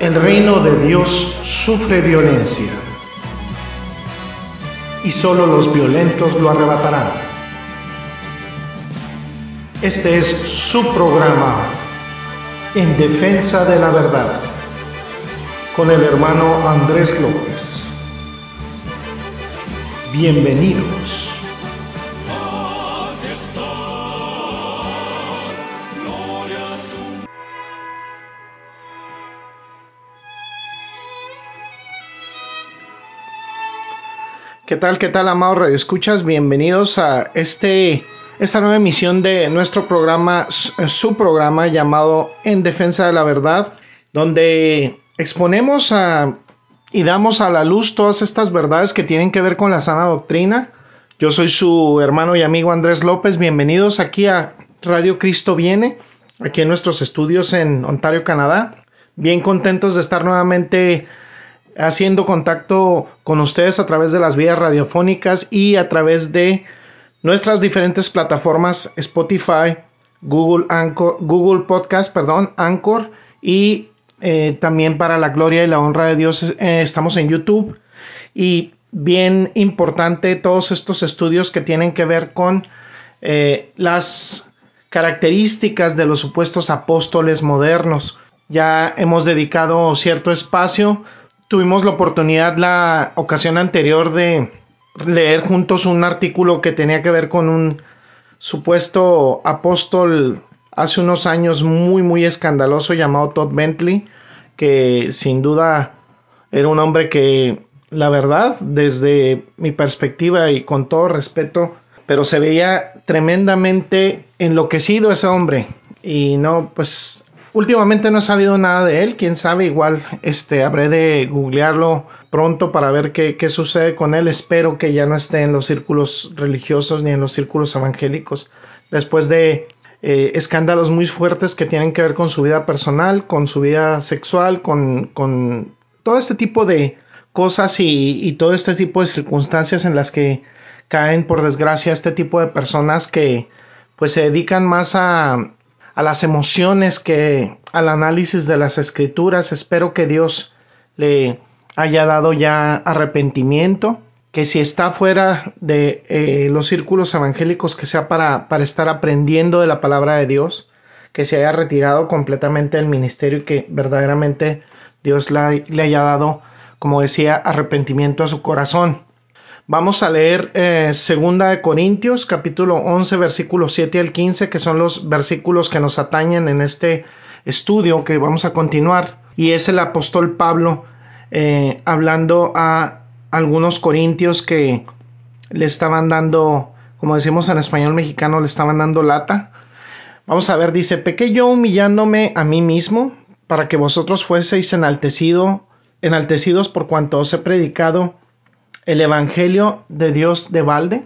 El reino de Dios sufre violencia y solo los violentos lo arrebatarán. Este es su programa en defensa de la verdad con el hermano Andrés López. Bienvenidos. ¿Qué tal, qué tal, amados escuchas Bienvenidos a este, esta nueva emisión de nuestro programa, su programa llamado En Defensa de la Verdad, donde exponemos y damos a la luz todas estas verdades que tienen que ver con la sana doctrina. Yo soy su hermano y amigo Andrés López. Bienvenidos aquí a Radio Cristo Viene, aquí en nuestros estudios en Ontario, Canadá. Bien contentos de estar nuevamente haciendo contacto con ustedes a través de las vías radiofónicas y a través de nuestras diferentes plataformas Spotify, Google, Google Podcast, perdón, Anchor y eh, también para la gloria y la honra de Dios eh, estamos en YouTube y bien importante todos estos estudios que tienen que ver con eh, las características de los supuestos apóstoles modernos. Ya hemos dedicado cierto espacio tuvimos la oportunidad la ocasión anterior de leer juntos un artículo que tenía que ver con un supuesto apóstol hace unos años muy muy escandaloso llamado Todd Bentley, que sin duda era un hombre que la verdad desde mi perspectiva y con todo respeto, pero se veía tremendamente enloquecido ese hombre. Y no pues Últimamente no he sabido nada de él, quién sabe, igual este habré de googlearlo pronto para ver qué, sucede con él. Espero que ya no esté en los círculos religiosos ni en los círculos evangélicos. Después de eh, escándalos muy fuertes que tienen que ver con su vida personal, con su vida sexual, con, con todo este tipo de cosas y, y, todo este tipo de circunstancias en las que caen por desgracia este tipo de personas que pues se dedican más a, a las emociones que al análisis de las escrituras. Espero que Dios le haya dado ya arrepentimiento, que si está fuera de eh, los círculos evangélicos, que sea para, para estar aprendiendo de la palabra de Dios, que se haya retirado completamente del ministerio y que verdaderamente Dios le haya dado, como decía, arrepentimiento a su corazón. Vamos a leer eh, Segunda de Corintios, capítulo 11, versículos 7 al 15, que son los versículos que nos atañen en este estudio que vamos a continuar. Y es el apóstol Pablo eh, hablando a algunos corintios que le estaban dando, como decimos en español mexicano, le estaban dando lata. Vamos a ver, dice, pequé yo humillándome a mí mismo para que vosotros fueseis enaltecido, enaltecidos por cuanto os he predicado el Evangelio de Dios de balde?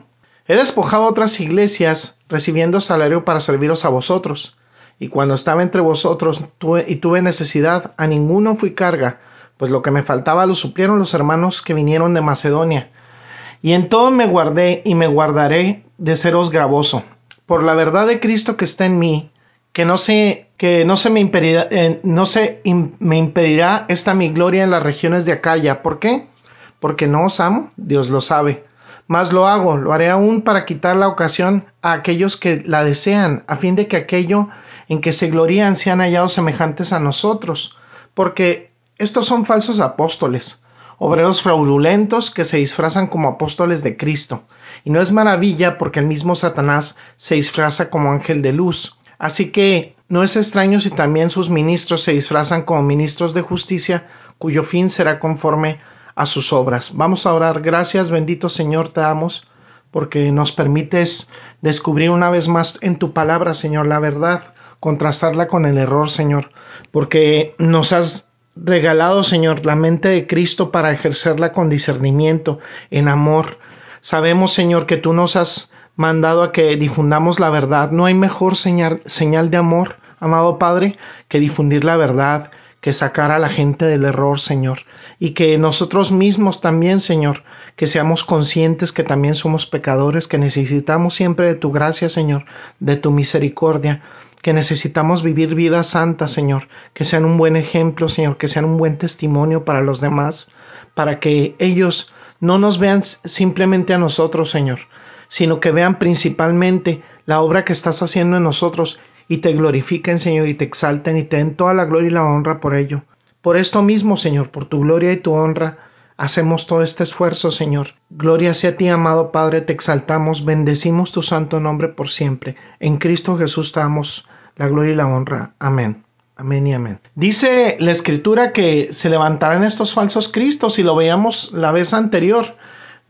He despojado otras iglesias recibiendo salario para serviros a vosotros, y cuando estaba entre vosotros y tuve necesidad, a ninguno fui carga, pues lo que me faltaba lo suplieron los hermanos que vinieron de Macedonia. Y en todo me guardé y me guardaré de seros gravoso, por la verdad de Cristo que está en mí, que no se, que no se me impedirá, eh, no se me impedirá esta mi gloria en las regiones de Acaya. ¿Por qué? Porque no os amo, Dios lo sabe. Mas lo hago, lo haré aún para quitar la ocasión a aquellos que la desean, a fin de que aquello en que se glorían sean hallados semejantes a nosotros, porque estos son falsos apóstoles, obreros fraudulentos que se disfrazan como apóstoles de Cristo, y no es maravilla porque el mismo Satanás se disfraza como ángel de luz. Así que no es extraño si también sus ministros se disfrazan como ministros de justicia, cuyo fin será conforme a sus obras. Vamos a orar. Gracias, bendito Señor, te damos porque nos permites descubrir una vez más en tu palabra, Señor, la verdad, contrastarla con el error, Señor, porque nos has regalado, Señor, la mente de Cristo para ejercerla con discernimiento, en amor. Sabemos, Señor, que tú nos has mandado a que difundamos la verdad. No hay mejor señal, señal de amor, amado Padre, que difundir la verdad, que sacar a la gente del error, Señor, y que nosotros mismos también, Señor, que seamos conscientes que también somos pecadores, que necesitamos siempre de tu gracia, Señor, de tu misericordia, que necesitamos vivir vida santa, Señor, que sean un buen ejemplo, Señor, que sean un buen testimonio para los demás, para que ellos no nos vean simplemente a nosotros, Señor, sino que vean principalmente la obra que estás haciendo en nosotros y te glorifiquen, Señor, y te exalten y te den toda la gloria y la honra por ello. Por esto mismo, Señor, por tu gloria y tu honra, hacemos todo este esfuerzo, Señor. Gloria sea a ti, amado Padre, te exaltamos, bendecimos tu santo nombre por siempre. En Cristo Jesús te damos la gloria y la honra. Amén. Amén y amén. Dice la escritura que se levantarán estos falsos cristos y lo veíamos la vez anterior.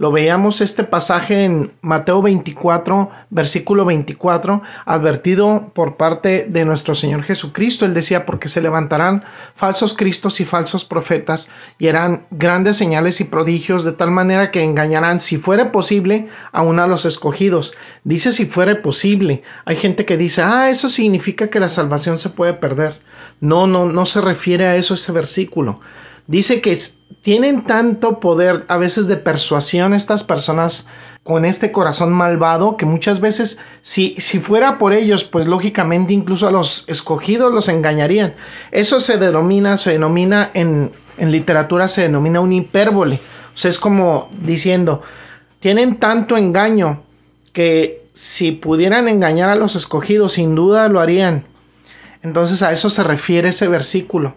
Lo veíamos este pasaje en Mateo 24, versículo 24, advertido por parte de nuestro Señor Jesucristo. Él decía, porque se levantarán falsos cristos y falsos profetas y harán grandes señales y prodigios de tal manera que engañarán, si fuere posible, aún a los escogidos. Dice si fuere posible. Hay gente que dice, ah, eso significa que la salvación se puede perder. No, no, no se refiere a eso ese versículo dice que tienen tanto poder a veces de persuasión estas personas con este corazón malvado que muchas veces si, si fuera por ellos pues lógicamente incluso a los escogidos los engañarían. Eso se denomina se denomina en, literatura se denomina un hipérbole. O sea es como diciendo tienen tanto engaño que si pudieran engañar a los escogidos sin duda lo harían. Entonces a eso se refiere ese versículo.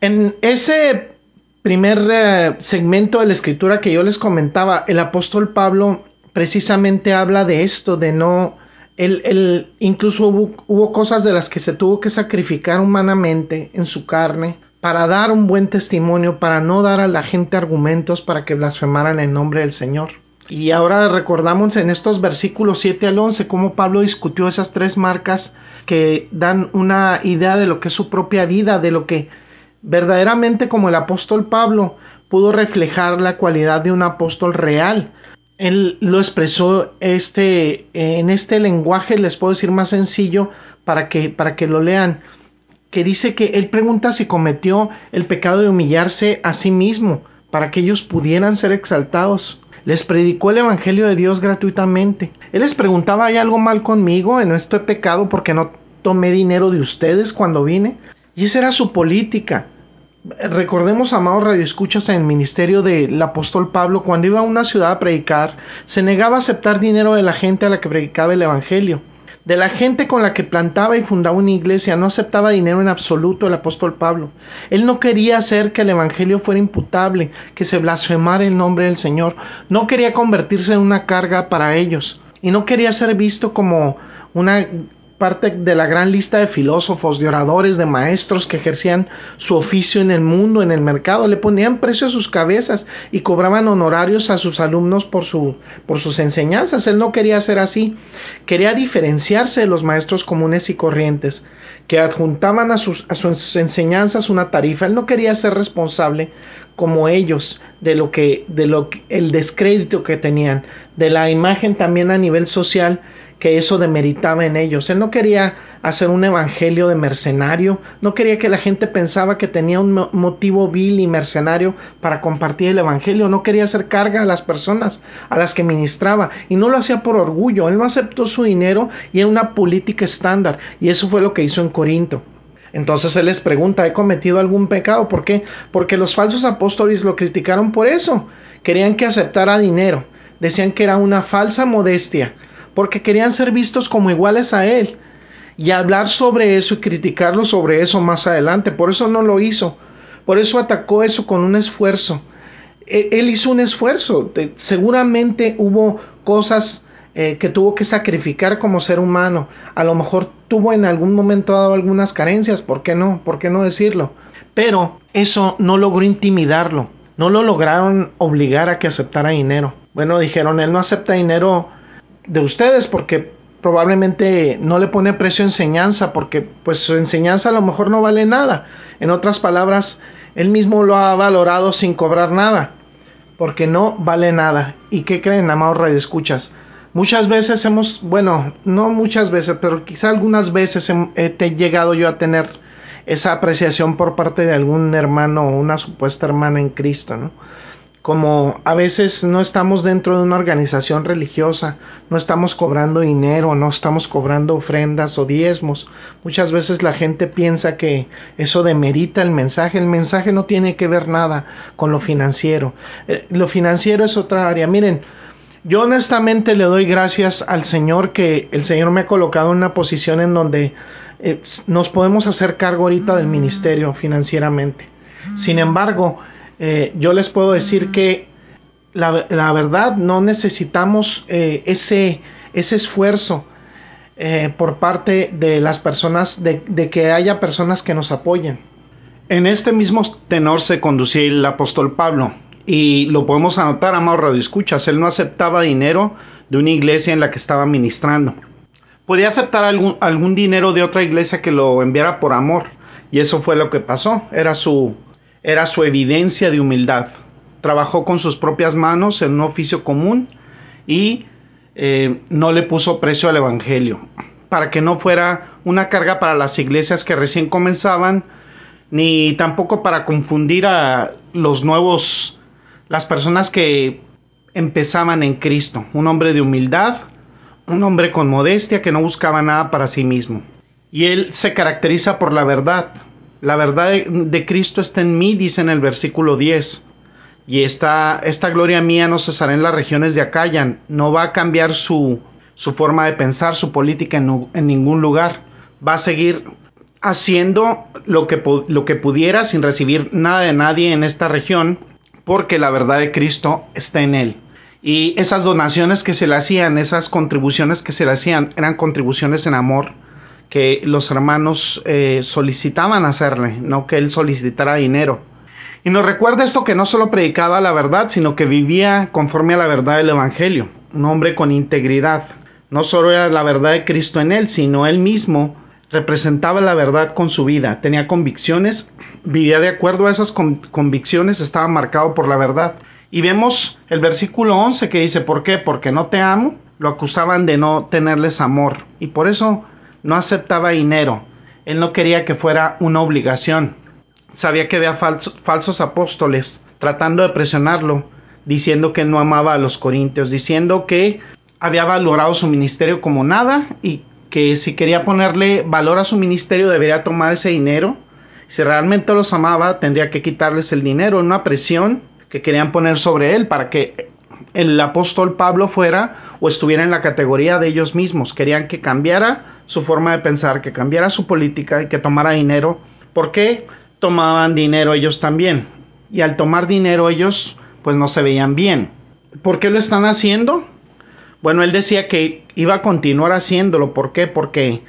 En ese primer eh, segmento de la escritura que yo les comentaba, el apóstol Pablo precisamente habla de esto, de no, él, incluso hubo, hubo cosas de las que se tuvo que sacrificar humanamente en su carne para dar un buen testimonio, para no dar a la gente argumentos para que blasfemaran en nombre del Señor. Y ahora recordamos en estos versículos 7 al 11 cómo Pablo discutió esas tres marcas que dan una idea de lo que es su propia vida, de lo que verdaderamente como el apóstol Pablo pudo reflejar la cualidad de un apóstol real. Él lo expresó este, en este lenguaje, les puedo decir más sencillo para que, para que lo lean, que dice que él pregunta si cometió el pecado de humillarse a sí mismo para que ellos pudieran ser exaltados. Les predicó el Evangelio de Dios gratuitamente. Él les preguntaba, ¿hay algo mal conmigo en este pecado porque no tomé dinero de ustedes cuando vine? Y esa era su política. Recordemos, amados radioescuchas, en el ministerio del apóstol Pablo, cuando iba a una ciudad a predicar, se negaba a aceptar dinero de la gente a la que predicaba el Evangelio. De la gente con la que plantaba y fundaba una iglesia no aceptaba dinero en absoluto el apóstol Pablo. Él no quería hacer que el Evangelio fuera imputable, que se blasfemara el nombre del Señor. No quería convertirse en una carga para ellos. Y no quería ser visto como una parte de la gran lista de filósofos, de oradores, de maestros que ejercían su oficio en el mundo, en el mercado, le ponían precio a sus cabezas y cobraban honorarios a sus alumnos por, su, por sus enseñanzas. Él no quería ser así, quería diferenciarse de los maestros comunes y corrientes, que adjuntaban a sus, a sus enseñanzas una tarifa. Él no quería ser responsable como ellos de lo que de lo el descrédito que tenían de la imagen también a nivel social que eso demeritaba en ellos. Él no quería hacer un evangelio de mercenario, no quería que la gente pensaba que tenía un motivo vil y mercenario para compartir el evangelio, no quería hacer carga a las personas a las que ministraba y no lo hacía por orgullo, él no aceptó su dinero y era una política estándar y eso fue lo que hizo en Corinto. Entonces él les pregunta, ¿he cometido algún pecado? ¿Por qué? Porque los falsos apóstoles lo criticaron por eso. Querían que aceptara dinero. Decían que era una falsa modestia porque querían ser vistos como iguales a él y hablar sobre eso y criticarlo sobre eso más adelante. Por eso no lo hizo. Por eso atacó eso con un esfuerzo. E, él hizo un esfuerzo. Seguramente hubo cosas eh, que tuvo que sacrificar como ser humano. A lo mejor tuvo en algún momento dado algunas carencias. ¿Por qué no? ¿Por qué no decirlo? Pero eso no logró intimidarlo. No lo lograron obligar a que aceptara dinero. Bueno, dijeron, él no acepta dinero de ustedes porque probablemente no le pone precio enseñanza porque pues su enseñanza a lo mejor no vale nada. En otras palabras, él mismo lo ha valorado sin cobrar nada porque no vale nada. ¿Y qué creen, amados escuchas Muchas veces hemos, bueno, no muchas veces, pero quizá algunas veces he, llegado yo a tener esa apreciación por parte de algún hermano o una supuesta hermana en Cristo, ¿no? Como a veces no estamos dentro de una organización religiosa, no estamos cobrando dinero, no estamos cobrando ofrendas o diezmos. Muchas veces la gente piensa que eso demerita el mensaje. El mensaje no tiene que ver nada con lo financiero. Eh, lo financiero es otra área. Miren, yo honestamente le doy gracias al Señor que el Señor me ha colocado en una posición en donde eh, nos podemos hacer cargo ahorita del ministerio financieramente. Sin embargo, eh, yo les puedo decir que la, verdad no necesitamos eh, ese, ese esfuerzo por parte de las personas, de, de que haya personas que nos apoyen. En este mismo tenor se conducía el apóstol Pablo y lo podemos anotar, amado Radio Escuchas. Él no aceptaba dinero de una iglesia en la que estaba ministrando. Podía aceptar algún, algún dinero de otra iglesia que lo enviara por amor. Y eso fue lo que pasó. Era su, era su evidencia de humildad. Trabajó con sus propias manos en un oficio común y eh, no le puso precio al Evangelio. Para que no fuera una carga para las iglesias que recién comenzaban, ni tampoco para confundir a los nuevos las personas que empezaban en Cristo, un hombre de humildad, un hombre con modestia que no buscaba nada para sí mismo. Y él se caracteriza por la verdad. La verdad de, Cristo está en mí, dice en el versículo 10. Y esta, esta gloria mía no cesará en las regiones de Acaya, no va a cambiar su, su forma de pensar, su política en, en, ningún lugar. Va a seguir haciendo lo que, lo que pudiera sin recibir nada de nadie en esta región porque la verdad de Cristo está en él. Y esas donaciones que se le hacían, esas contribuciones que se le hacían, eran contribuciones en amor que los hermanos eh, solicitaban hacerle, no que él solicitara dinero. Y nos recuerda esto que no solo predicaba la verdad, sino que vivía conforme a la verdad del Evangelio, un hombre con integridad. No solo era la verdad de Cristo en él, sino él mismo representaba la verdad con su vida, tenía convicciones, vivía de acuerdo a esas convicciones, estaba marcado por la verdad. Y vemos el versículo 11 que dice, ¿por qué? Porque no te amo, lo acusaban de no tenerles amor y por eso no aceptaba dinero. Él no quería que fuera una obligación. Sabía que había falsos apóstoles tratando de presionarlo, diciendo que no amaba a los corintios, diciendo que había valorado su ministerio como nada y que si quería ponerle valor a su ministerio debería tomar ese dinero. Si realmente los amaba, tendría que quitarles el dinero, una presión que querían poner sobre él para que el apóstol Pablo fuera o estuviera en la categoría de ellos mismos. Querían que cambiara su forma de pensar, que cambiara su política y que tomara dinero. ¿Por qué tomaban dinero ellos también? Y al tomar dinero ellos pues no se veían bien. ¿Por qué lo están haciendo? Bueno, él decía que iba a continuar haciéndolo. ¿Por qué? Porque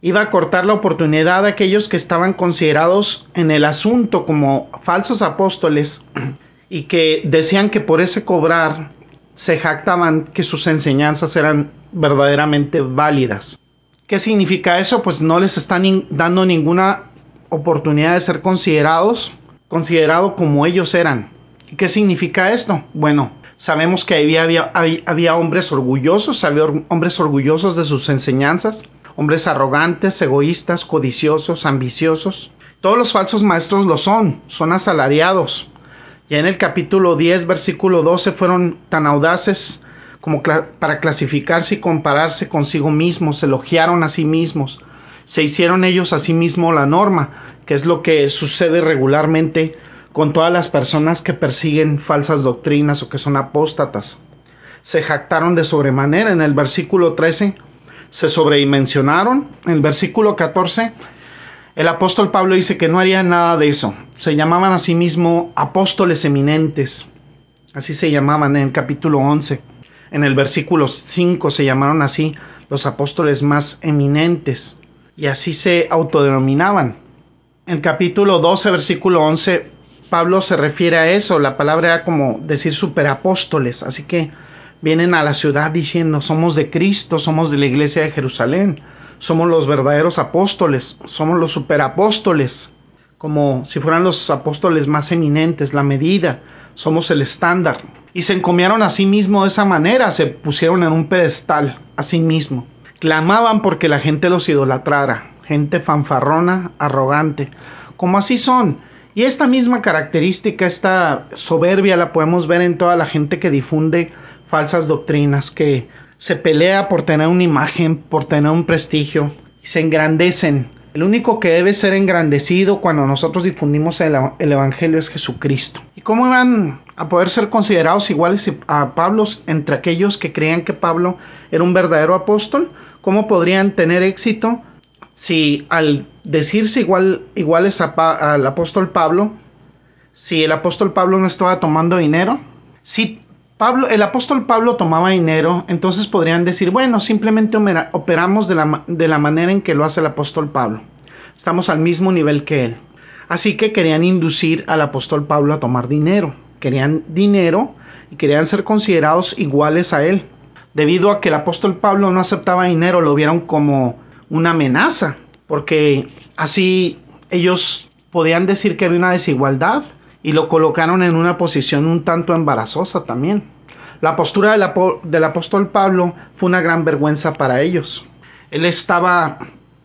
iba a cortar la oportunidad a aquellos que estaban considerados en el asunto como falsos apóstoles y que decían que por ese cobrar se jactaban que sus enseñanzas eran verdaderamente válidas. ¿Qué significa eso? Pues no les están dando ninguna oportunidad de ser considerados, considerado como ellos eran. ¿Qué significa esto? Bueno, Sabemos que había, había, hombres orgullosos, había hombres orgullosos de sus enseñanzas, hombres arrogantes, egoístas, codiciosos, ambiciosos. Todos los falsos maestros lo son, son asalariados. Ya en el capítulo 10, versículo 12, fueron tan audaces como para clasificarse y compararse consigo mismos, elogiaron a sí mismos, se hicieron ellos a sí mismos la norma, que es lo que sucede regularmente con todas las personas que persiguen falsas doctrinas o que son apóstatas. Se jactaron de sobremanera en el versículo 13, se sobredimensionaron. En el versículo 14, el apóstol Pablo dice que no haría nada de eso. Se llamaban a sí mismo apóstoles eminentes. Así se llamaban en el capítulo 11. En el versículo 5 se llamaron así los apóstoles más eminentes. Y así se autodenominaban. En el capítulo 12, versículo 11, Pablo se refiere a eso, la palabra era como decir superapóstoles, así que vienen a la ciudad diciendo somos de Cristo, somos de la iglesia de Jerusalén, somos los verdaderos apóstoles, somos los superapóstoles, como si fueran los apóstoles más eminentes, la medida, somos el estándar. Y se encomiaron a sí mismo de esa manera, se pusieron en un pedestal a sí mismo. Clamaban porque la gente los idolatrara. gente fanfarrona, arrogante, como así son. Y esta misma característica, esta soberbia, la podemos ver en toda la gente que difunde falsas doctrinas, que se pelea por tener una imagen, por tener un prestigio, y se engrandecen. El único que debe ser engrandecido cuando nosotros difundimos el, el, Evangelio es Jesucristo. ¿Y cómo iban a poder ser considerados iguales a Pablo entre aquellos que creían que Pablo era un verdadero apóstol? ¿Cómo podrían tener éxito si al decirse igual, iguales al apóstol Pablo, si el apóstol Pablo no estaba tomando dinero, si El apóstol Pablo tomaba dinero, entonces podrían decir, bueno, simplemente operamos de la manera en que lo hace el apóstol Pablo. Estamos al mismo nivel que él. Así que querían inducir al apóstol Pablo a tomar dinero. Querían dinero y querían ser considerados iguales a él. Debido a que el apóstol Pablo no aceptaba dinero, lo vieron como una amenaza, porque así ellos podían decir que había una desigualdad y lo colocaron en una posición un tanto embarazosa también. La postura del, apóstol Pablo fue una gran vergüenza para ellos. Él estaba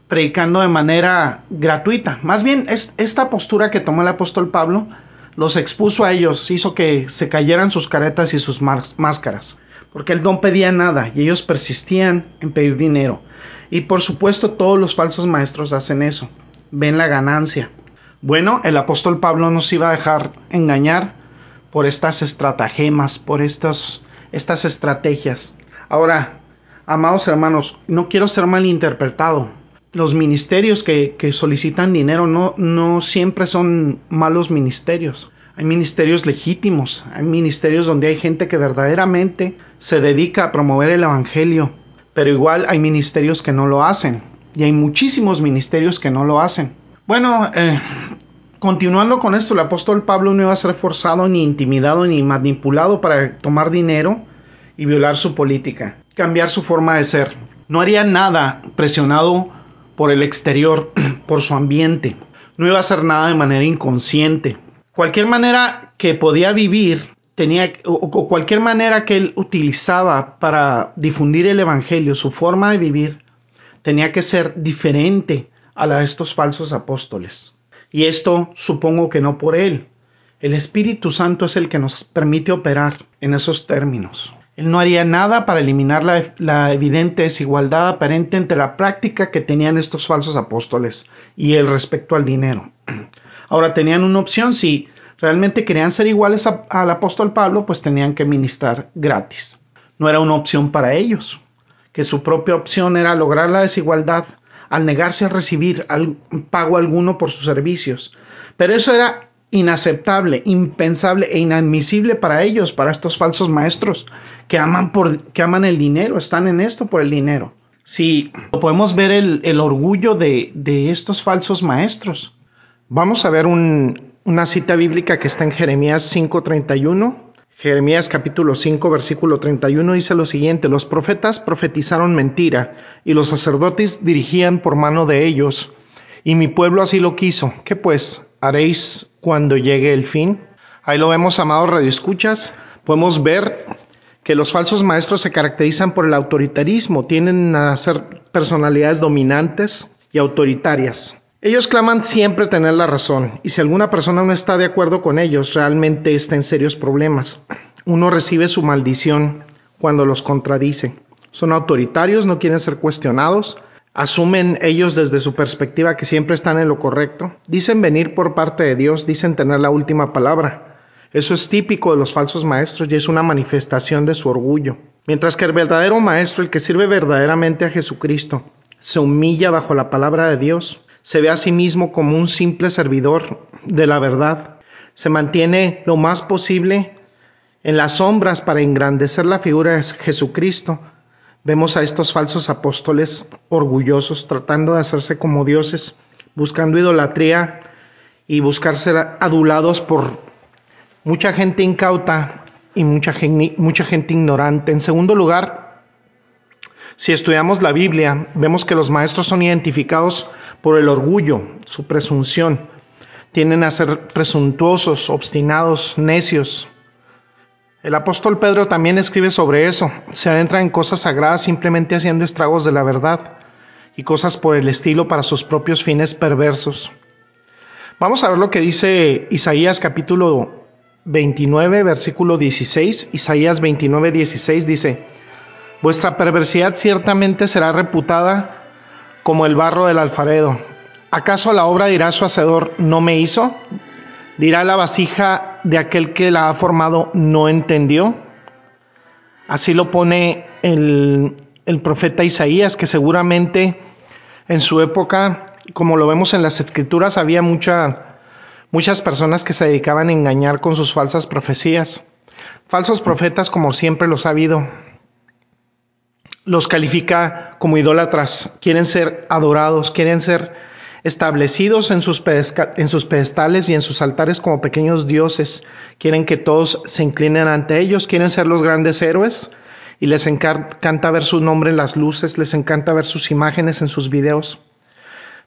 predicando de manera gratuita. Más bien, es, esta postura que tomó el apóstol Pablo los expuso a ellos, hizo que se cayeran sus caretas y sus máscaras, porque él no pedía nada y ellos persistían en pedir dinero. Y por supuesto todos los falsos maestros hacen eso, ven la ganancia. Bueno, el apóstol Pablo no se iba a dejar engañar por estas estratagemas, por estas, estas estrategias. Ahora, amados hermanos, no quiero ser malinterpretado. Los ministerios que, que solicitan dinero no, no siempre son malos ministerios. Hay ministerios legítimos, hay ministerios donde hay gente que verdaderamente se dedica a promover el Evangelio, pero igual hay ministerios que no lo hacen y hay muchísimos ministerios que no lo hacen. Bueno, eh, continuando con esto, el apóstol Pablo no iba a ser forzado ni intimidado ni manipulado para tomar dinero y violar su política, cambiar su forma de ser. No haría nada presionado por el exterior, por su ambiente. No iba a hacer nada de manera inconsciente. Cualquier manera que podía vivir tenía, o, cualquier manera que él utilizaba para difundir el Evangelio, su forma de vivir, tenía que ser diferente a estos falsos apóstoles. Y esto supongo que no por él. El Espíritu Santo es el que nos permite operar en esos términos. Él no haría nada para eliminar la, evidente desigualdad aparente entre la práctica que tenían estos falsos apóstoles y el respecto al dinero. Ahora tenían una opción si realmente querían ser iguales al apóstol Pablo, pues tenían que ministrar gratis. No era una opción para ellos, que su propia opción era lograr la desigualdad al negarse a recibir pago alguno por sus servicios. Pero eso era inaceptable, impensable e inadmisible para ellos, para estos falsos maestros que aman, que aman el dinero, están en esto por el dinero. Si podemos ver el, orgullo de, estos falsos maestros. Vamos a ver un, una cita bíblica que está en Jeremías 5:31. Jeremías capítulo 5 versículo 31 dice lo siguiente, los profetas profetizaron mentira y los sacerdotes dirigían por mano de ellos y mi pueblo así lo quiso. ¿Qué pues haréis cuando llegue el fin? Ahí lo vemos, amados radioescuchas. Podemos ver que los falsos maestros se caracterizan por el autoritarismo, tienden a ser personalidades dominantes y autoritarias. Ellos claman siempre tener la razón, y si alguna persona no está de acuerdo con ellos, realmente está en serios problemas. Uno recibe su maldición cuando los contradice. Son autoritarios, no quieren ser cuestionados, asumen ellos desde su perspectiva que siempre están en lo correcto, dicen venir por parte de Dios, dicen tener la última palabra. Eso es típico de los falsos maestros y es una manifestación de su orgullo. Mientras que el verdadero maestro, el que sirve verdaderamente a Jesucristo, se humilla bajo la palabra de Dios, se ve a sí mismo como un simple servidor de la verdad, se mantiene lo más posible en las sombras para engrandecer la figura de Jesucristo. Vemos a estos falsos apóstoles orgullosos tratando de hacerse como dioses, buscando idolatría y buscar ser adulados por mucha gente incauta y mucha, mucha gente ignorante. En segundo lugar, si estudiamos la Biblia, vemos que los maestros son identificados por el orgullo, su presunción. Tienden a ser presuntuosos, obstinados, necios. El apóstol Pedro también escribe sobre eso. Se adentra en cosas sagradas simplemente haciendo estragos de la verdad. y cosas por el estilo para sus propios fines perversos. Vamos a ver lo que dice Isaías capítulo 29, versículo 16. Isaías 29, 16 dice, Vuestra perversidad ciertamente será reputada como el barro del alfarero. ¿Acaso la obra dirá su hacedor, no me hizo? Dirá la vasija de aquel que la ha formado, no entendió. Así lo pone el, profeta Isaías, que seguramente en su época, como lo vemos en las escrituras, había mucha, muchas personas que se dedicaban a engañar con sus falsas profecías. Falsos profetas como siempre los ha habido. Los califica como idólatras, quieren ser adorados, quieren ser establecidos en sus, pedestales y en sus altares como pequeños dioses. Quieren que todos se inclinen ante ellos, quieren ser los grandes héroes y les encanta ver su nombre en las luces, les encanta ver sus imágenes en sus videos.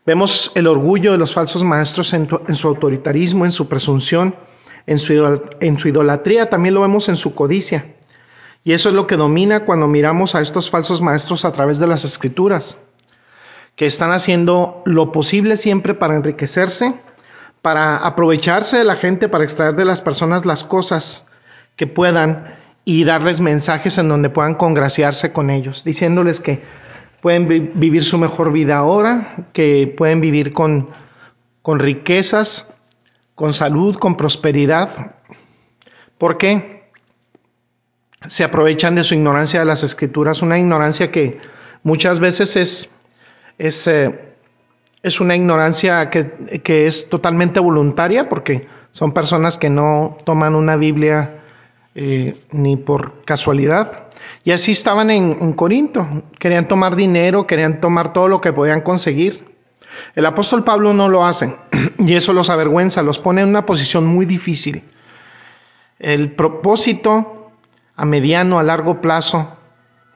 Vemos el orgullo de los falsos maestros en, su autoritarismo, en su presunción, en su, en su idolatría, también lo vemos en su codicia. Y eso es lo que domina cuando miramos a estos falsos maestros a través de las escrituras, que están haciendo lo posible siempre para enriquecerse, para aprovecharse de la gente, para extraer de las personas las cosas que puedan y darles mensajes en donde puedan congraciarse con ellos, diciéndoles que pueden vivir su mejor vida ahora, que pueden vivir con, con riquezas, con salud, con prosperidad. ¿Por qué? Se aprovechan de su ignorancia de las escrituras, una ignorancia que muchas veces es, es, eh, es una ignorancia que, que es totalmente voluntaria, porque son personas que no toman una Biblia eh, ni por casualidad. Y así estaban en, Corinto. Querían tomar dinero, querían tomar todo lo que podían conseguir. El apóstol Pablo no lo hace y eso los avergüenza, los pone en una posición muy difícil. El propósito a mediano, a largo plazo,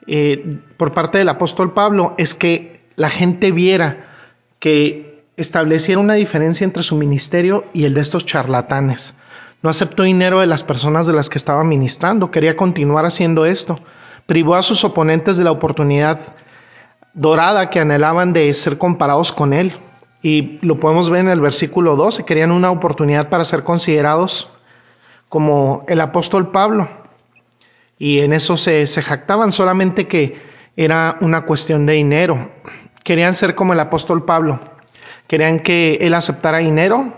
eh, por parte del apóstol Pablo es que la gente viera que estableciera una diferencia entre su ministerio y el de estos charlatanes. No aceptó dinero de las personas de las que estaba ministrando, quería continuar haciendo esto. Privó a sus oponentes de la oportunidad dorada que anhelaban de ser comparados con él. Y lo podemos ver en el versículo 12, querían una oportunidad para ser considerados como el apóstol Pablo. Y en eso se, jactaban solamente que era una cuestión de dinero. Querían ser como el apóstol Pablo. Querían que él aceptara dinero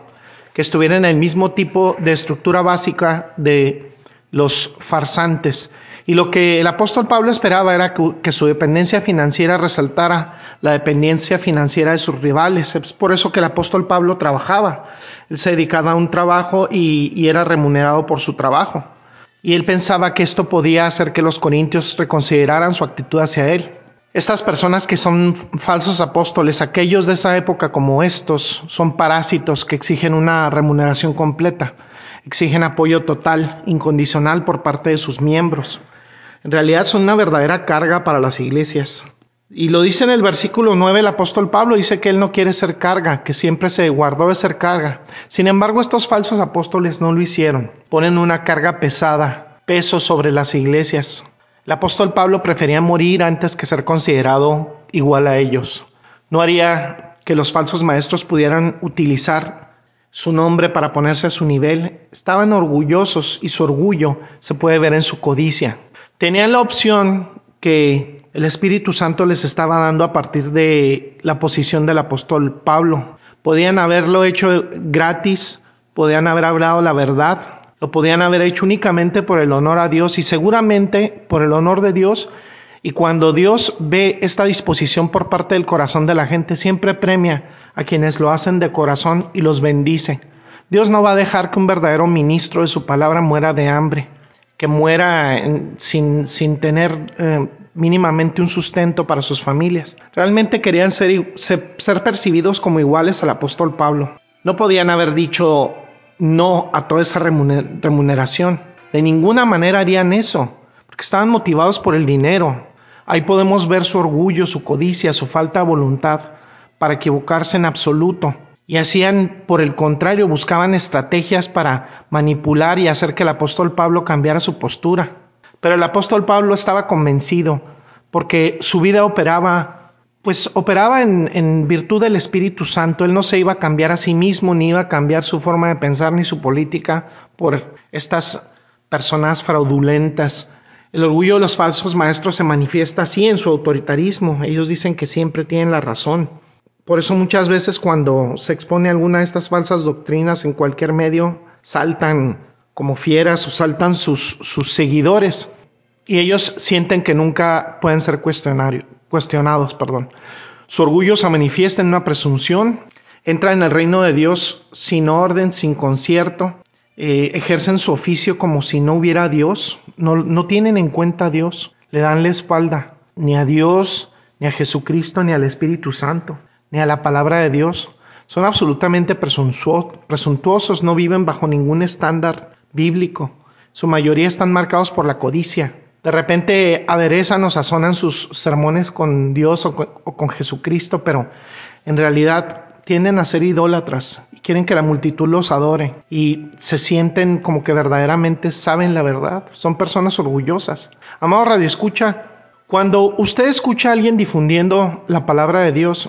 que estuviera en el mismo tipo de estructura básica de los farsantes. Y lo que el apóstol Pablo esperaba era que, su dependencia financiera resaltara la dependencia financiera de sus rivales. Es por eso que el apóstol Pablo trabajaba. Él se dedicaba a un trabajo y era remunerado por su trabajo. Y él pensaba que esto podía hacer que los corintios reconsideraran su actitud hacia él. Estas personas que son falsos apóstoles, aquellos de esa época como estos, son parásitos que exigen una remuneración completa, exigen apoyo total, incondicional por parte de sus miembros. En realidad son una verdadera carga para las iglesias. Y lo dice en el versículo 9 el apóstol Pablo, dice que él no quiere ser carga, que siempre se guardó de ser carga. Sin embargo, estos falsos apóstoles no lo hicieron. Ponen una carga pesada, peso sobre las iglesias. El apóstol Pablo prefería morir antes que ser considerado igual a ellos. No haría que los falsos maestros pudieran utilizar su nombre para ponerse a su nivel. Estaban orgullosos y su orgullo se puede ver en su codicia. Tenían la opción que el Espíritu Santo les estaba dando a partir de la posición del apóstol Pablo. Podían haberlo hecho gratis, podían haber hablado la verdad, lo podían haber hecho únicamente por el honor a Dios y seguramente por el honor de Dios. Y cuando Dios ve esta disposición por parte del corazón de la gente, siempre premia a quienes lo hacen de corazón y los bendice. Dios no va a dejar que un verdadero ministro de su palabra muera de hambre, que muera sin, sin, tener eh, mínimamente un sustento para sus familias. Realmente querían ser, ser percibidos como iguales al apóstol Pablo. No podían haber dicho, no a toda esa remuneración. De ninguna manera harían eso, porque estaban motivados por el dinero. Ahí podemos ver su orgullo, su codicia, su falta de voluntad para equivocarse en absoluto. Y hacían, por el contrario, buscaban estrategias para manipular y hacer que el apóstol Pablo cambiara su postura. Pero el apóstol Pablo estaba convencido, porque su vida operaba pues operaba en, en, virtud del Espíritu Santo. Él no se iba a cambiar a sí mismo, ni iba a cambiar su forma de pensar, ni su política por estas personas fraudulentas. El orgullo de los falsos maestros se manifiesta así en su autoritarismo. Ellos dicen que siempre tienen la razón. Por eso muchas veces cuando se expone alguna de estas falsas doctrinas en cualquier medio, saltan como fieras o saltan sus, sus seguidores y ellos sienten que nunca pueden ser cuestionados. Perdón. Su orgullo se manifiesta en una presunción, entra en el reino de Dios sin orden, sin concierto, eh, ejercen su oficio como si no hubiera Dios, no, no tienen en cuenta a Dios, le dan la espalda ni a Dios, ni a Jesucristo, ni al Espíritu Santo, ni a la palabra de Dios. Son absolutamente presuntuosos, no viven bajo ningún estándar bíblico. Su mayoría están marcados por la codicia. De repente aderezan o sazonan sus sermones con Dios o con, Jesucristo, pero en realidad tienden a ser idólatras y quieren que la multitud los adore y se sienten como que verdaderamente saben la verdad. Son personas orgullosas. Amado Radio Escucha, cuando usted escucha a alguien difundiendo la palabra de Dios,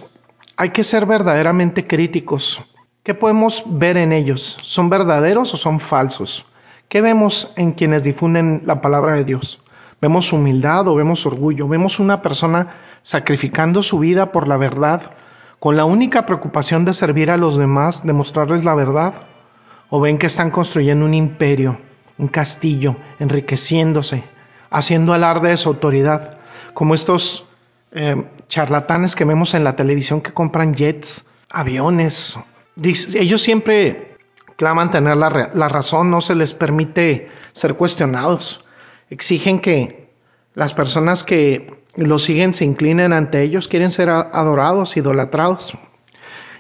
hay que ser verdaderamente críticos. ¿Qué podemos ver en ellos? ¿Son verdaderos o son falsos? ¿Qué vemos en quienes difunden la palabra de Dios? ¿Vemos humildad o vemos orgullo? ¿Vemos una persona sacrificando su vida por la verdad con la única preocupación de servir a los demás, de mostrarles la verdad? ¿O ven que están construyendo un imperio, un castillo, enriqueciéndose, haciendo alarde de su autoridad, como estos eh, charlatanes que vemos en la televisión que compran jets, aviones? Ellos siempre claman tener la, razón, no se les permite ser cuestionados. Exigen que las personas que los siguen se inclinen ante ellos, quieren ser adorados, idolatrados.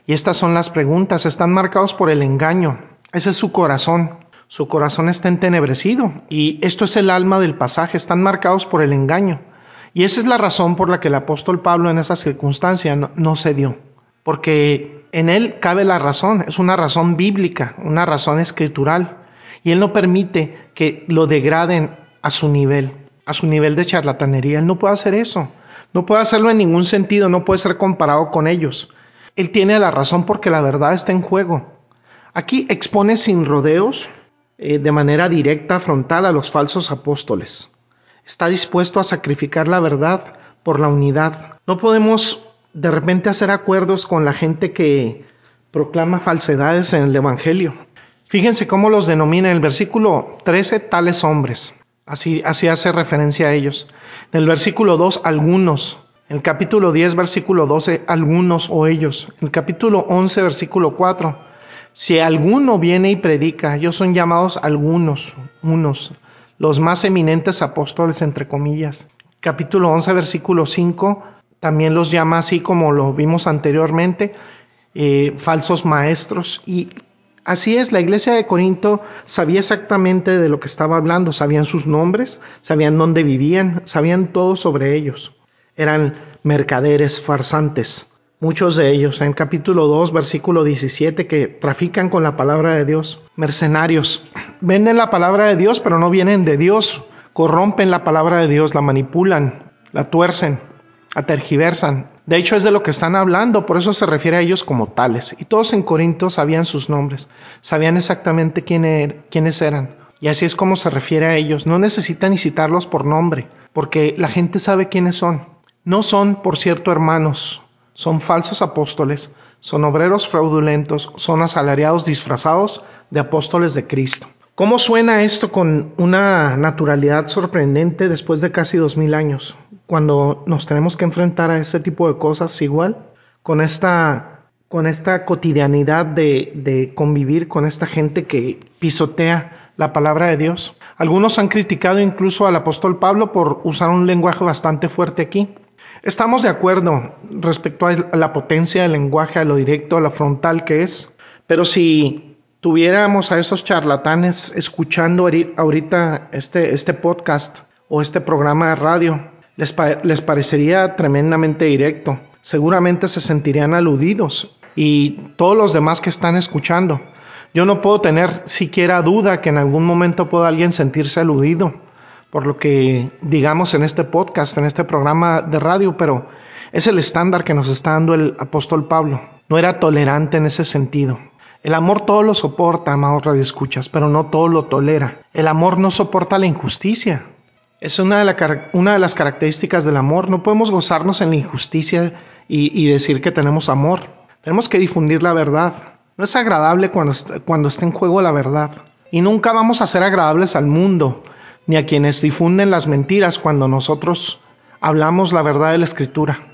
Y estas son las preguntas, están marcados por el engaño. Ese es su corazón. Su corazón está entenebrecido. Y esto es el alma del pasaje, están marcados por el engaño. Y esa es la razón por la que el apóstol Pablo en esa circunstancia no, no cedió. Porque en él cabe la razón, es una razón bíblica, una razón escritural, y él no permite que lo degraden a su nivel, a su nivel de charlatanería. Él no puede hacer eso, no puede hacerlo en ningún sentido, no puede ser comparado con ellos. Él tiene la razón porque la verdad está en juego. Aquí expone sin rodeos, eh, de manera directa, frontal a los falsos apóstoles. Está dispuesto a sacrificar la verdad por la unidad. No podemos de repente hacer acuerdos con la gente que proclama falsedades en el Evangelio. Fíjense cómo los denomina en el versículo 13 tales hombres. Así, así hace referencia a ellos. En el versículo 2 algunos. En el capítulo 10 versículo 12 algunos o ellos. En el capítulo 11 versículo 4 si alguno viene y predica, ellos son llamados algunos, unos, los más eminentes apóstoles entre comillas. Capítulo 11 versículo 5 también los llama así como lo vimos anteriormente, eh, falsos maestros. Y así es, la iglesia de Corinto sabía exactamente de lo que estaba hablando, sabían sus nombres, sabían dónde vivían, sabían todo sobre ellos. Eran mercaderes farsantes, muchos de ellos, en capítulo 2, versículo 17, que trafican con la palabra de Dios, mercenarios, venden la palabra de Dios, pero no vienen de Dios, corrompen la palabra de Dios, la manipulan, la tuercen tergiversan. De hecho, es de lo que están hablando, por eso se refiere a ellos como tales. Y todos en Corinto sabían sus nombres, sabían exactamente quién er, quiénes eran. Y así es como se refiere a ellos. No necesitan ni citarlos por nombre, porque la gente sabe quiénes son. No son, por cierto, hermanos, son falsos apóstoles, son obreros fraudulentos, son asalariados disfrazados de apóstoles de Cristo. ¿Cómo suena esto con una naturalidad sorprendente después de casi dos mil años? Cuando nos tenemos que enfrentar a este tipo de cosas igual, con esta, con esta cotidianidad de convivir con esta gente que pisotea la palabra de Dios. Algunos han criticado incluso al apóstol Pablo por usar un lenguaje bastante fuerte aquí. Estamos de acuerdo respecto a la potencia del lenguaje, a lo directo, a lo frontal que es, pero si tuviéramos a esos charlatanes escuchando ahorita este, este podcast o este programa de radio, les, les parecería tremendamente directo. Seguramente se sentirían aludidos y todos los demás que están escuchando. Yo no puedo tener siquiera duda que en algún momento pueda alguien sentirse aludido por lo que digamos en este podcast, en este programa de radio, pero Es el estándar que nos está dando el apóstol Pablo. No era tolerante en ese sentido. El amor todo lo soporta, amados radioescuchas, pero no todo lo tolera. El amor no soporta la injusticia. Es una de, una de las características del amor. No podemos gozarnos en la injusticia y, decir que tenemos amor. Tenemos que difundir la verdad. No es agradable cuando, cuando en juego la verdad. Y nunca vamos a ser agradables al mundo, ni a quienes difunden las mentiras cuando nosotros hablamos la verdad de la Escritura.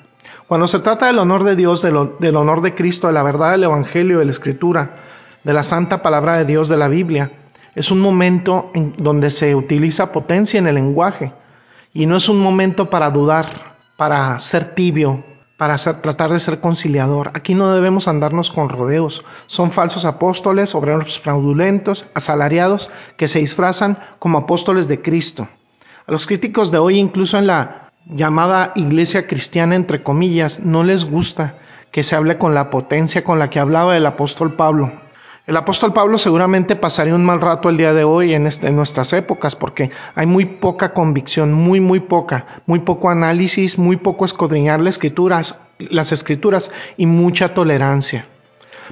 Cuando se trata del honor de Dios, del, honor de Cristo, de la verdad del Evangelio, de la Escritura, de la santa palabra de Dios, de la Biblia, es un momento en donde se utiliza potencia en el lenguaje y no es un momento para dudar, para ser tibio, para tratar de ser conciliador. Aquí no debemos andarnos con rodeos. Son falsos apóstoles, obreros fraudulentos, asalariados, que se disfrazan como apóstoles de Cristo. A los críticos de hoy, incluso en la llamada iglesia cristiana, entre comillas, no les gusta que se hable con la potencia con la que hablaba el apóstol Pablo. El apóstol Pablo seguramente pasaría un mal rato el día de hoy en, este, nuestras épocas porque hay muy poca convicción, muy, muy poca, muy poco análisis, muy poco escudriñar las escrituras, las escrituras y mucha tolerancia.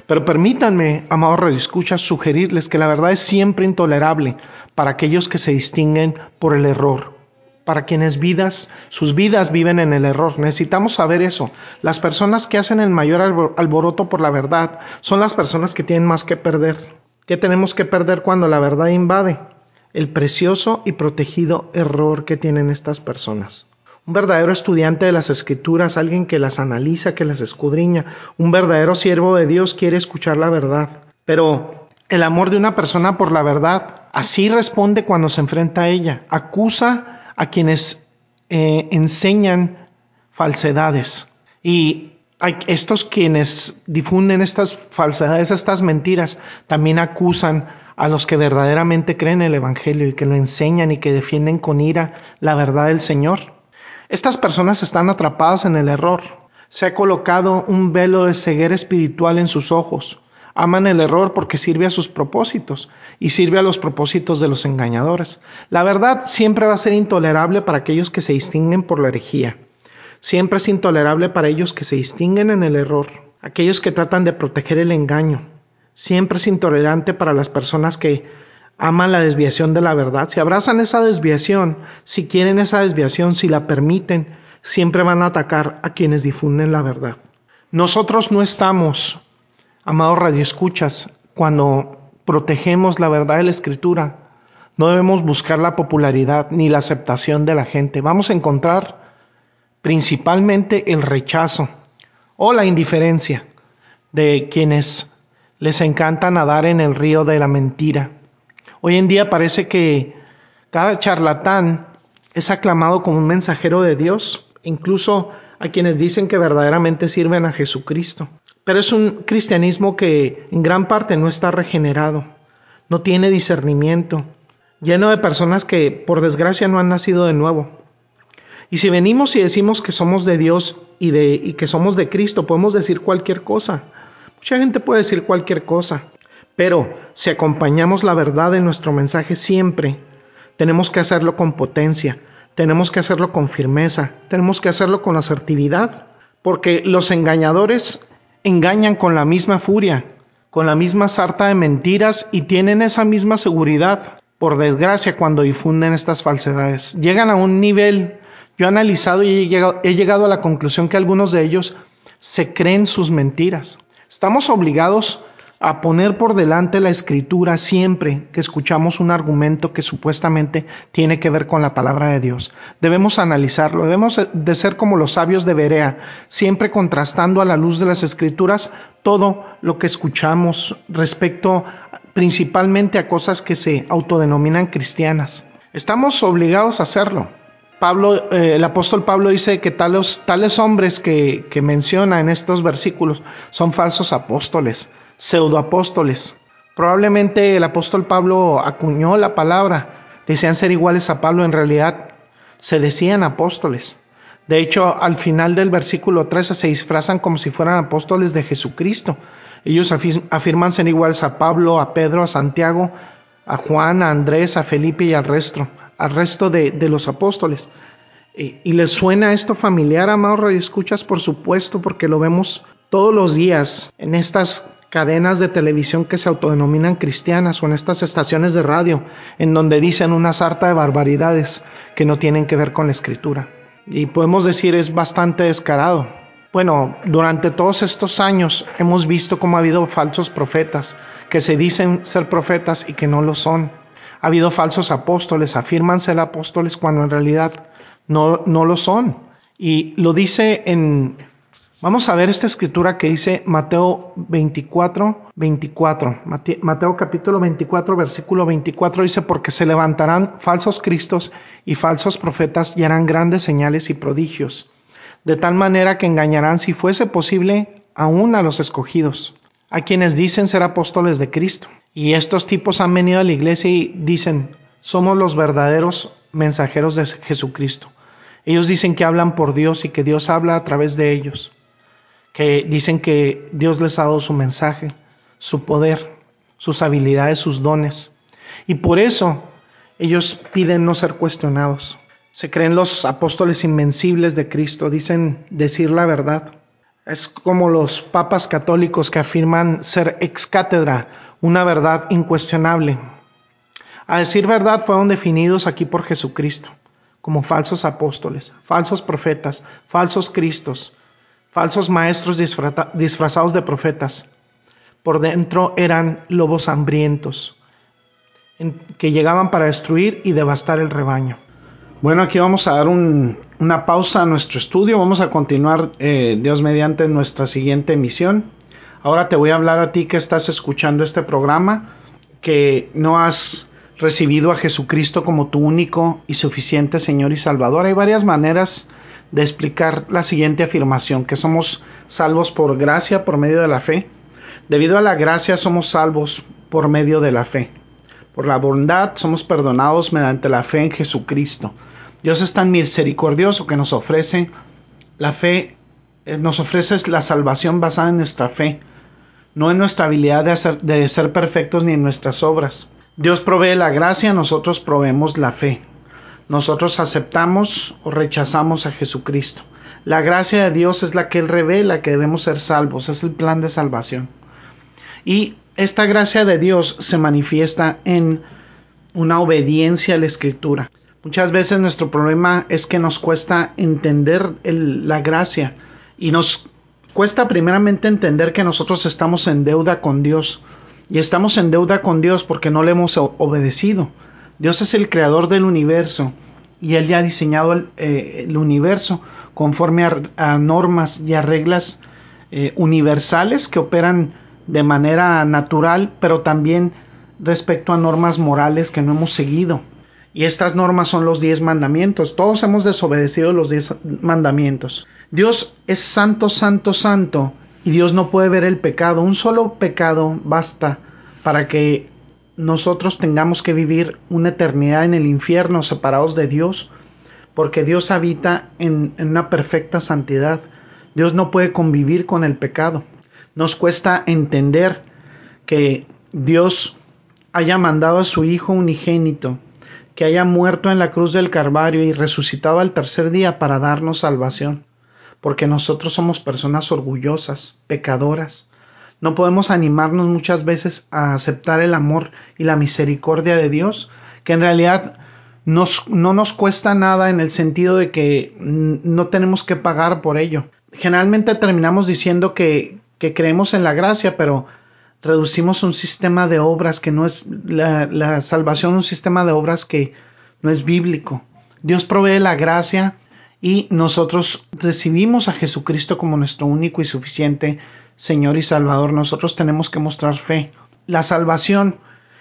Pero permítanme, amados redescuchas, sugerirles que la verdad es siempre intolerable para aquellos que se distinguen por el error para quienes vidas, sus vidas viven en el error. Necesitamos saber eso. Las personas que hacen el mayor alboroto por la verdad son las personas que tienen más que perder. ¿Qué tenemos que perder cuando la verdad invade? El precioso y protegido error que tienen estas personas. Un verdadero estudiante de las escrituras, alguien que las analiza, que las escudriña, un verdadero siervo de Dios quiere escuchar la verdad. Pero el amor de una persona por la verdad así responde cuando se enfrenta a ella. Acusa a quienes eh, enseñan falsedades. Y estos quienes difunden estas falsedades, estas mentiras, también acusan a los que verdaderamente creen el Evangelio y que lo enseñan y que defienden con ira la verdad del Señor. Estas personas están atrapadas en el error. Se ha colocado un velo de ceguera espiritual en sus ojos. Aman el error porque sirve a sus propósitos y sirve a los propósitos de los engañadores. La verdad siempre va a ser intolerable para aquellos que se distinguen por la herejía. Siempre es intolerable para ellos que se distinguen en el error, aquellos que tratan de proteger el engaño. Siempre es intolerante para las personas que aman la desviación de la verdad. Si abrazan esa desviación, si quieren esa desviación, si la permiten, siempre van a atacar a quienes difunden la verdad. Nosotros no estamos Amados radioescuchas, cuando protegemos la verdad de la escritura, no debemos buscar la popularidad ni la aceptación de la gente. Vamos a encontrar principalmente el rechazo o la indiferencia de quienes les encanta nadar en el río de la mentira. Hoy en día parece que cada charlatán es aclamado como un mensajero de Dios, incluso a quienes dicen que verdaderamente sirven a Jesucristo. Pero es un cristianismo que en gran parte no está regenerado, no tiene discernimiento, lleno de personas que por desgracia no han nacido de nuevo. Y si venimos y decimos que somos de Dios y, de, y que somos de Cristo, podemos decir cualquier cosa. Mucha gente puede decir cualquier cosa, pero si acompañamos la verdad en nuestro mensaje siempre, tenemos que hacerlo con potencia, tenemos que hacerlo con firmeza, tenemos que hacerlo con asertividad, porque los engañadores engañan con la misma furia, con la misma sarta de mentiras y tienen esa misma seguridad, por desgracia, cuando difunden estas falsedades. Llegan a un nivel, yo he analizado y he llegado, a la conclusión que algunos de ellos se creen sus mentiras. Estamos obligados a poner por delante la escritura siempre que escuchamos un argumento que supuestamente tiene que ver con la palabra de Dios. Debemos analizarlo, debemos de ser como los sabios de Berea, siempre contrastando a la luz de las escrituras todo lo que escuchamos respecto principalmente a cosas que se autodenominan cristianas. Estamos obligados a hacerlo. Pablo, eh, el apóstol Pablo dice que tales, hombres que menciona en estos versículos son falsos apóstoles pseudoapóstoles. Probablemente el apóstol Pablo acuñó la palabra, decían ser iguales a Pablo, en realidad se decían apóstoles. De hecho, al final del versículo 13 se disfrazan como si fueran apóstoles de Jesucristo. Ellos afirman ser iguales a Pablo, a Pedro, a Santiago, a Juan, a Andrés, a Felipe y al resto, al resto de, de los apóstoles. Y, les suena esto familiar, amados escuchas, por supuesto, porque lo vemos todos los días en estas cadenas de televisión que se autodenominan cristianas o en estas estaciones de radio en donde dicen una sarta de barbaridades que no tienen que ver con la escritura. Y podemos decir es bastante descarado. Bueno, durante todos estos años hemos visto cómo ha habido falsos profetas que se dicen ser profetas y que no lo son. Ha habido falsos apóstoles, afirman ser apóstoles cuando en realidad no, no lo son. Y lo dice en Vamos a ver esta escritura que dice Mateo 24, 24. Mateo capítulo 24, versículo 24 dice, porque se levantarán falsos cristos y falsos profetas y harán grandes señales y prodigios, de tal manera que engañarán, si fuese posible, aún a los escogidos, a quienes dicen ser apóstoles de Cristo. Y estos tipos han venido a la iglesia y dicen, somos los verdaderos mensajeros de Jesucristo. Ellos dicen que hablan por Dios y que Dios habla a través de ellos que dicen que Dios les ha dado su mensaje, su poder, sus habilidades, sus dones. Y por eso ellos piden no ser cuestionados. Se creen los apóstoles invencibles de Cristo, dicen decir la verdad. Es como los papas católicos que afirman ser ex cátedra, una verdad incuestionable. A decir verdad fueron definidos aquí por Jesucristo como falsos apóstoles, falsos profetas, falsos cristos, falsos maestros disfrazados de profetas. Por dentro eran lobos hambrientos que llegaban para destruir y devastar el rebaño. Bueno, aquí vamos a dar una pausa a nuestro estudio. Vamos a continuar, eh, Dios mediante, nuestra siguiente emisión. Ahora te voy a hablar a ti que estás escuchando este programa, que no has recibido a Jesucristo como tu único y suficiente Señor y Salvador. Hay varias maneras de explicar la siguiente afirmación, que somos salvos por gracia por medio de la fe. Debido a la gracia somos salvos por medio de la fe. Por la bondad somos perdonados mediante la fe en Jesucristo. Dios es tan misericordioso que nos ofrece la fe, eh, nos ofrece la salvación basada en nuestra fe, no en nuestra habilidad de, de ser perfectos ni en nuestras obras. Dios provee la gracia, nosotros proveemos la fe nosotros aceptamos o rechazamos a Jesucristo. La gracia de Dios es la que Él revela que debemos ser salvos, es el plan de salvación. Y esta gracia de Dios se manifiesta en una obediencia a la Escritura. Muchas veces nuestro problema es que nos cuesta entender la gracia y nos cuesta primeramente entender que nosotros estamos en deuda con Dios. Y estamos en deuda con Dios porque no le hemos obedecido. Dios es el creador del universo y Él ya ha diseñado el, eh, universo conforme a, normas y a reglas eh, universales que operan de manera natural, pero también respecto a normas morales que no hemos seguido. Y estas normas son los diez mandamientos. Todos hemos desobedecido los diez mandamientos. Dios es santo, santo, santo, y Dios no puede ver el pecado. Un solo pecado basta para que nosotros tengamos que vivir una eternidad en el infierno separados de Dios, porque Dios habita en, una perfecta santidad. Dios no puede convivir con el pecado. Nos cuesta entender que Dios haya mandado a su Hijo unigénito, que haya muerto en la cruz del Calvario y resucitado al tercer día para darnos salvación, porque nosotros somos personas orgullosas, pecadoras, no podemos animarnos muchas veces a aceptar el amor y la misericordia de Dios, que en realidad no nos cuesta nada en el sentido de que no tenemos que pagar por ello. Generalmente terminamos diciendo que, que creemos en la gracia, pero reducimos un sistema de obras que no es la, la salvación, un sistema de obras que no es bíblico. Dios provee la gracia y nosotros recibimos a Jesucristo como nuestro único y suficiente Señor y Salvador, nosotros tenemos que mostrar fe. La salvación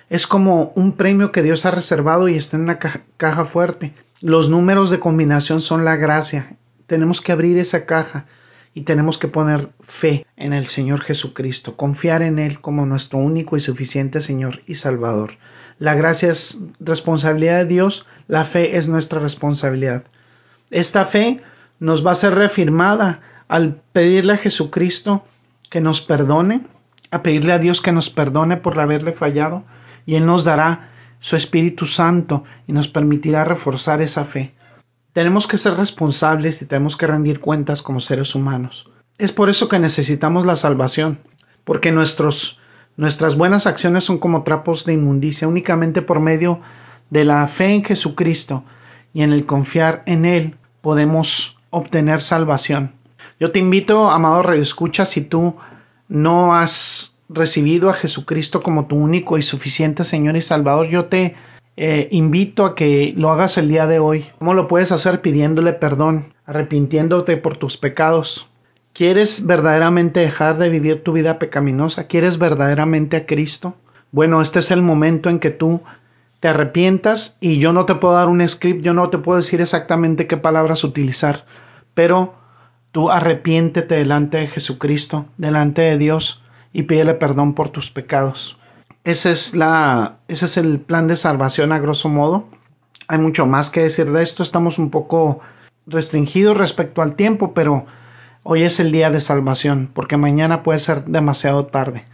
es como un premio que Dios ha reservado y está en una caja, fuerte. Los números de combinación son la gracia. Tenemos que abrir esa caja y tenemos que poner fe en el Señor Jesucristo, confiar en Él como nuestro único y suficiente Señor y Salvador. La gracia es responsabilidad de Dios, la fe es nuestra responsabilidad. Esta fe nos va a ser reafirmada al pedirle a Jesucristo que nos perdone, a pedirle a Dios que nos perdone por haberle fallado y Él nos dará su Espíritu Santo y nos permitirá reforzar esa fe. tenemos que ser responsables y tenemos que rendir cuentas como seres humanos. Es por eso que necesitamos la salvación, porque nuestros, nuestras buenas acciones son como trapos de inmundicia, únicamente por medio de la fe en Jesucristo y en el confiar en Él podemos obtener salvación. Yo te invito, amado Rey Escucha, si tú no has recibido a Jesucristo como tu único y suficiente Señor y Salvador, yo te eh, invito a que lo hagas el día de hoy. ¿Cómo lo puedes hacer? Pidiéndole perdón, arrepintiéndote por tus pecados. ¿Quieres verdaderamente dejar de vivir tu vida pecaminosa? ¿Quieres verdaderamente a Cristo? Bueno, este es el momento en que tú te arrepientas y yo no te puedo dar un script, yo no te puedo decir exactamente qué palabras utilizar, pero tú arrepiéntete delante de Jesucristo, delante de Dios y pídele perdón por tus pecados. Ese es, la, ese es el plan de salvación a grosso modo. Hay mucho más que decir de esto. Estamos un poco restringidos respecto al tiempo, pero hoy es el día de salvación, porque mañana puede ser demasiado tarde.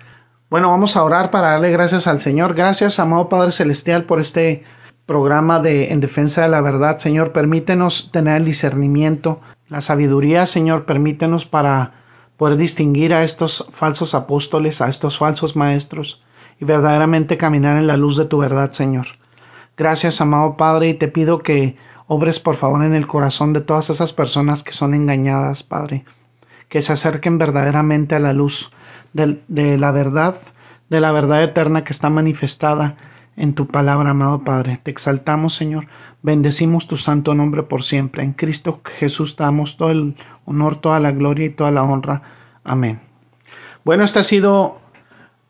Bueno, vamos a orar para darle gracias al Señor. Gracias, amado Padre Celestial, por este programa de En Defensa de la Verdad. Señor, permítenos tener el discernimiento, la sabiduría, Señor, permítenos para poder distinguir a estos falsos apóstoles, a estos falsos maestros y verdaderamente caminar en la luz de tu verdad, Señor. Gracias, amado Padre, y te pido que obres por favor en el corazón de todas esas personas que son engañadas, Padre, que se acerquen verdaderamente a la luz de, de la verdad, de la verdad eterna que está manifestada en tu palabra, amado Padre. Te exaltamos, Señor. Bendecimos tu santo nombre por siempre. En Cristo Jesús damos todo el honor, toda la gloria y toda la honra. Amén. Bueno, este ha sido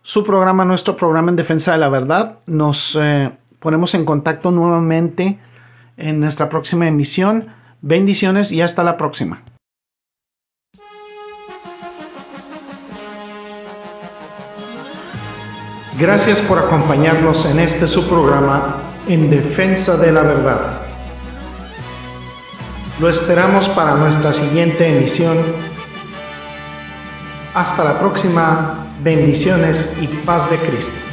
su programa, nuestro programa en defensa de la verdad. Nos eh, ponemos en contacto nuevamente en nuestra próxima emisión. Bendiciones y hasta la próxima. Gracias por acompañarnos en este su programa en defensa de la verdad. Lo esperamos para nuestra siguiente emisión. Hasta la próxima bendiciones y paz de Cristo.